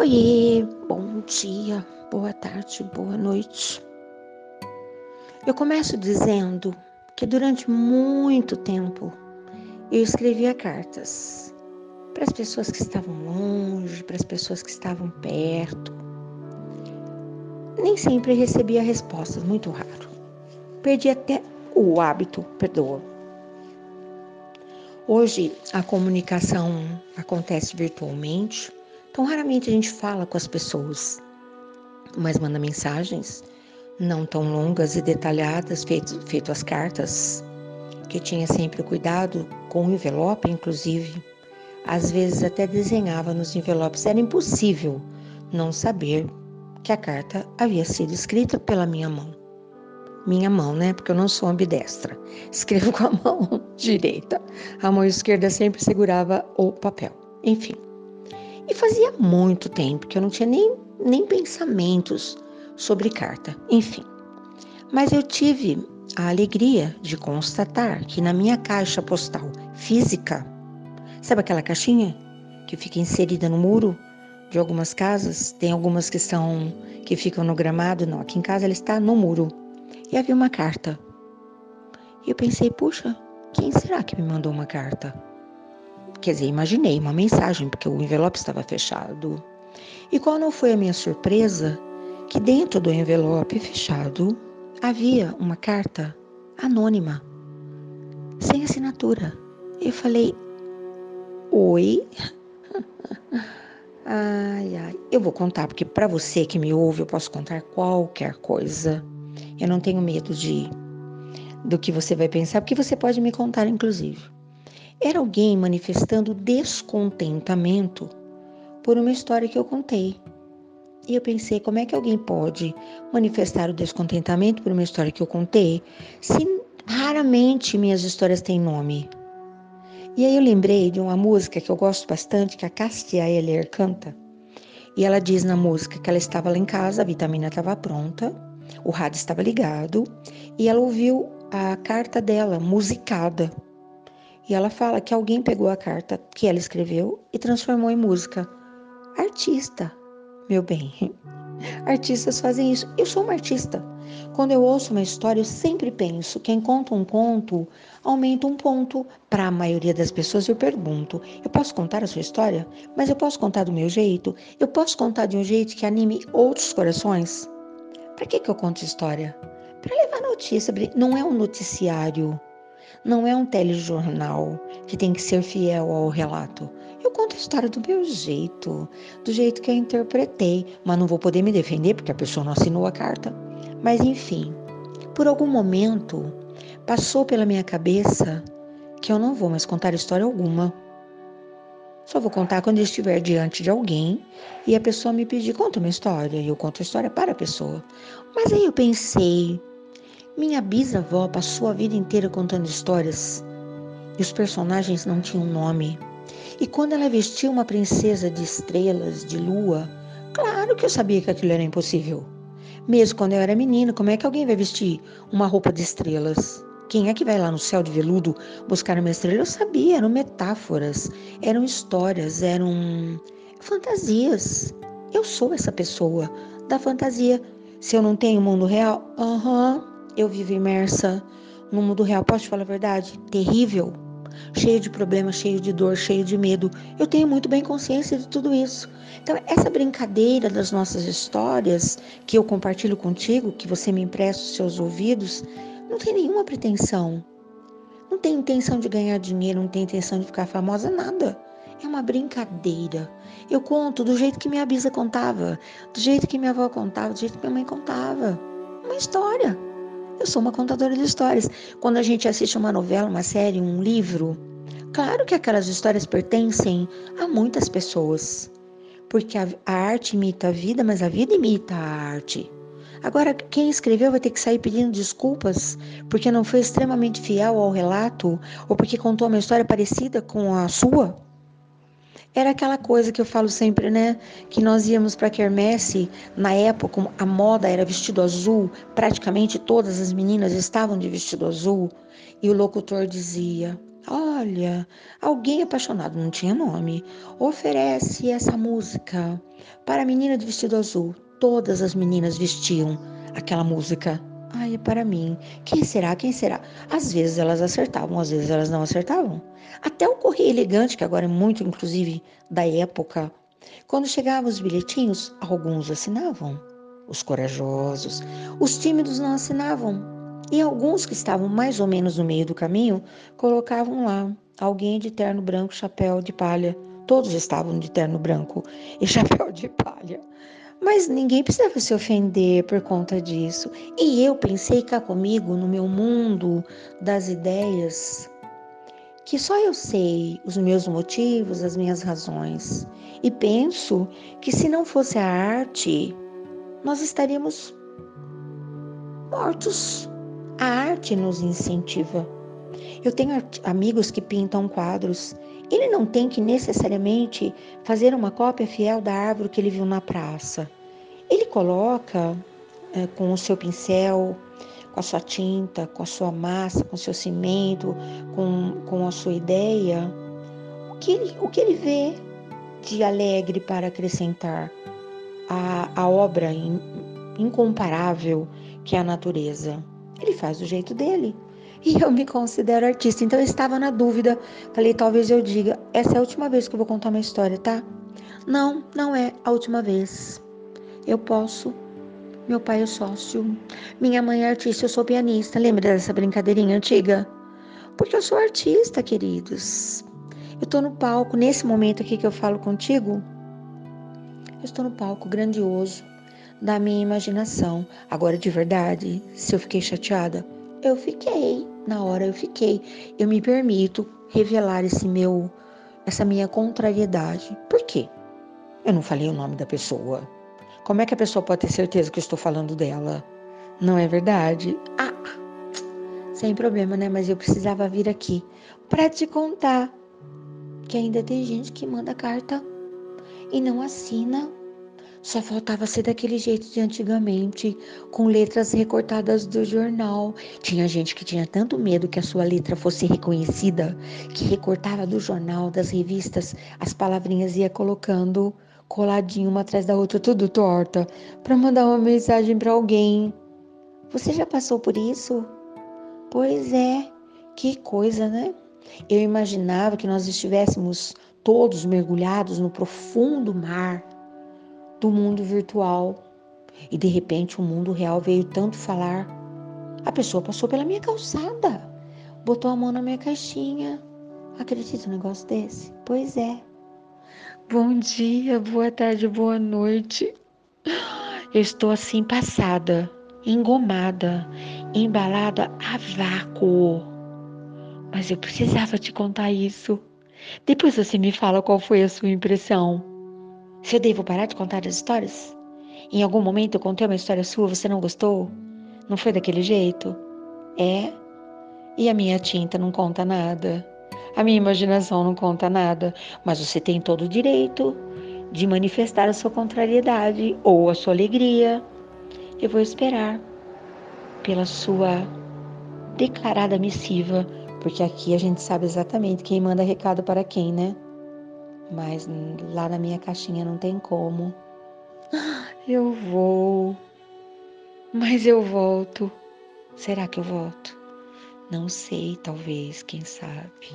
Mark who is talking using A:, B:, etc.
A: Oiê, bom dia, boa tarde, boa noite. Eu começo dizendo que durante muito tempo eu escrevia cartas para as pessoas que estavam longe, para as pessoas que estavam perto. Nem sempre recebia respostas, muito raro. Perdi até o hábito, perdoa. Hoje a comunicação acontece virtualmente então, raramente a gente fala com as pessoas, mas manda mensagens não tão longas e detalhadas, feito, feito as cartas, que tinha sempre cuidado com o envelope, inclusive. Às vezes até desenhava nos envelopes. Era impossível não saber que a carta havia sido escrita pela minha mão. Minha mão, né? Porque eu não sou ambidestra. Escrevo com a mão direita. A mão esquerda sempre segurava o papel. Enfim. Fazia muito tempo que eu não tinha nem, nem pensamentos sobre carta, enfim. Mas eu tive a alegria de constatar que na minha caixa postal física, sabe aquela caixinha que fica inserida no muro de algumas casas? Tem algumas que são que ficam no gramado, não, aqui em casa ela está no muro. E havia uma carta. E eu pensei, puxa, quem será que me mandou uma carta? Quer dizer, imaginei uma mensagem, porque o envelope estava fechado. E qual não foi a minha surpresa? Que dentro do envelope fechado havia uma carta anônima, sem assinatura. Eu falei: Oi? Ai, ai. Eu vou contar, porque para você que me ouve, eu posso contar qualquer coisa. Eu não tenho medo de do que você vai pensar, porque você pode me contar, inclusive. Era alguém manifestando descontentamento por uma história que eu contei. E eu pensei, como é que alguém pode manifestar o descontentamento por uma história que eu contei, se raramente minhas histórias têm nome? E aí eu lembrei de uma música que eu gosto bastante, que a Castia Eller canta. E ela diz na música que ela estava lá em casa, a vitamina estava pronta, o rádio estava ligado, e ela ouviu a carta dela musicada. E ela fala que alguém pegou a carta que ela escreveu e transformou em música. Artista, meu bem. Artistas fazem isso. Eu sou uma artista. Quando eu ouço uma história, eu sempre penso: quem conta um conto aumenta um ponto. Para a maioria das pessoas, eu pergunto: eu posso contar a sua história? Mas eu posso contar do meu jeito? Eu posso contar de um jeito que anime outros corações? Para que, que eu conto história? Para levar notícia. Não é um noticiário. Não é um telejornal que tem que ser fiel ao relato. Eu conto a história do meu jeito, do jeito que eu interpretei, mas não vou poder me defender porque a pessoa não assinou a carta. Mas enfim, por algum momento passou pela minha cabeça que eu não vou mais contar história alguma. Só vou contar quando eu estiver diante de alguém e a pessoa me pedir, conta uma história, e eu conto a história para a pessoa. Mas aí eu pensei, minha bisavó passou a vida inteira contando histórias e os personagens não tinham nome. E quando ela vestia uma princesa de estrelas, de lua, claro que eu sabia que aquilo era impossível. Mesmo quando eu era menina, como é que alguém vai vestir uma roupa de estrelas? Quem é que vai lá no céu de veludo buscar uma estrela? Eu sabia, eram metáforas, eram histórias, eram fantasias. Eu sou essa pessoa da fantasia. Se eu não tenho mundo real, aham, uhum, eu vivo imersa no mundo real. Posso te falar a verdade? Terrível. Cheio de problemas, cheio de dor, cheio de medo. Eu tenho muito bem consciência de tudo isso. Então, essa brincadeira das nossas histórias que eu compartilho contigo, que você me empresta os seus ouvidos, não tem nenhuma pretensão. Não tem intenção de ganhar dinheiro, não tem intenção de ficar famosa, nada. É uma brincadeira. Eu conto do jeito que minha bisa contava, do jeito que minha avó contava, do jeito que minha mãe contava. Uma história. Eu sou uma contadora de histórias. Quando a gente assiste uma novela, uma série, um livro, claro que aquelas histórias pertencem a muitas pessoas. Porque a, a arte imita a vida, mas a vida imita a arte. Agora, quem escreveu vai ter que sair pedindo desculpas porque não foi extremamente fiel ao relato ou porque contou uma história parecida com a sua? Era aquela coisa que eu falo sempre, né? Que nós íamos para quermesse, na época a moda era vestido azul, praticamente todas as meninas estavam de vestido azul, e o locutor dizia: Olha, alguém apaixonado, não tinha nome, oferece essa música para a menina de vestido azul. Todas as meninas vestiam aquela música. Ai, é para mim. Quem será? Quem será? Às vezes elas acertavam, às vezes elas não acertavam. Até o Correio Elegante, que agora é muito, inclusive, da época, quando chegavam os bilhetinhos, alguns assinavam. Os corajosos, os tímidos não assinavam. E alguns que estavam mais ou menos no meio do caminho colocavam lá alguém de terno branco, chapéu de palha. Todos estavam de terno branco e chapéu de palha. Mas ninguém precisava se ofender por conta disso. E eu pensei cá comigo, no meu mundo das ideias, que só eu sei os meus motivos, as minhas razões. E penso que se não fosse a arte, nós estaríamos mortos. A arte nos incentiva. Eu tenho amigos que pintam quadros. Ele não tem que necessariamente fazer uma cópia fiel da árvore que ele viu na praça. Ele coloca é, com o seu pincel, com a sua tinta, com a sua massa, com o seu cimento, com, com a sua ideia, o que ele, o que ele vê de alegre para acrescentar a, a obra in, incomparável que é a natureza. Ele faz do jeito dele. E eu me considero artista, então eu estava na dúvida. Falei, talvez eu diga, essa é a última vez que eu vou contar uma história, tá? Não, não é a última vez. Eu posso. Meu pai é sócio. Minha mãe é artista, eu sou pianista. Lembra dessa brincadeirinha antiga? Porque eu sou artista, queridos. Eu tô no palco, nesse momento aqui que eu falo contigo, eu estou no palco grandioso da minha imaginação. Agora, de verdade, se eu fiquei chateada, eu fiquei. Na hora eu fiquei. Eu me permito revelar esse meu, essa minha contrariedade. Por quê? Eu não falei o nome da pessoa. Como é que a pessoa pode ter certeza que eu estou falando dela? Não é verdade? Ah, sem problema, né? Mas eu precisava vir aqui para te contar que ainda tem gente que manda carta e não assina. Só faltava ser daquele jeito de antigamente, com letras recortadas do jornal. Tinha gente que tinha tanto medo que a sua letra fosse reconhecida, que recortava do jornal, das revistas, as palavrinhas ia colocando coladinho uma atrás da outra, tudo torta, para mandar uma mensagem para alguém. Você já passou por isso? Pois é, que coisa, né? Eu imaginava que nós estivéssemos todos mergulhados no profundo mar do mundo virtual. E de repente o mundo real veio tanto falar. A pessoa passou pela minha calçada, botou a mão na minha caixinha. Acredita um negócio desse? Pois é. Bom dia, boa tarde, boa noite. Eu estou assim passada, engomada, embalada a vácuo. Mas eu precisava te contar isso. Depois você me fala qual foi a sua impressão. Se eu devo parar de contar as histórias? Em algum momento eu contei uma história sua, você não gostou? Não foi daquele jeito? É? E a minha tinta não conta nada. A minha imaginação não conta nada. Mas você tem todo o direito de manifestar a sua contrariedade ou a sua alegria. Eu vou esperar pela sua declarada missiva porque aqui a gente sabe exatamente quem manda recado para quem, né? Mas lá na minha caixinha não tem como. Eu vou. Mas eu volto. Será que eu volto? Não sei, talvez, quem sabe.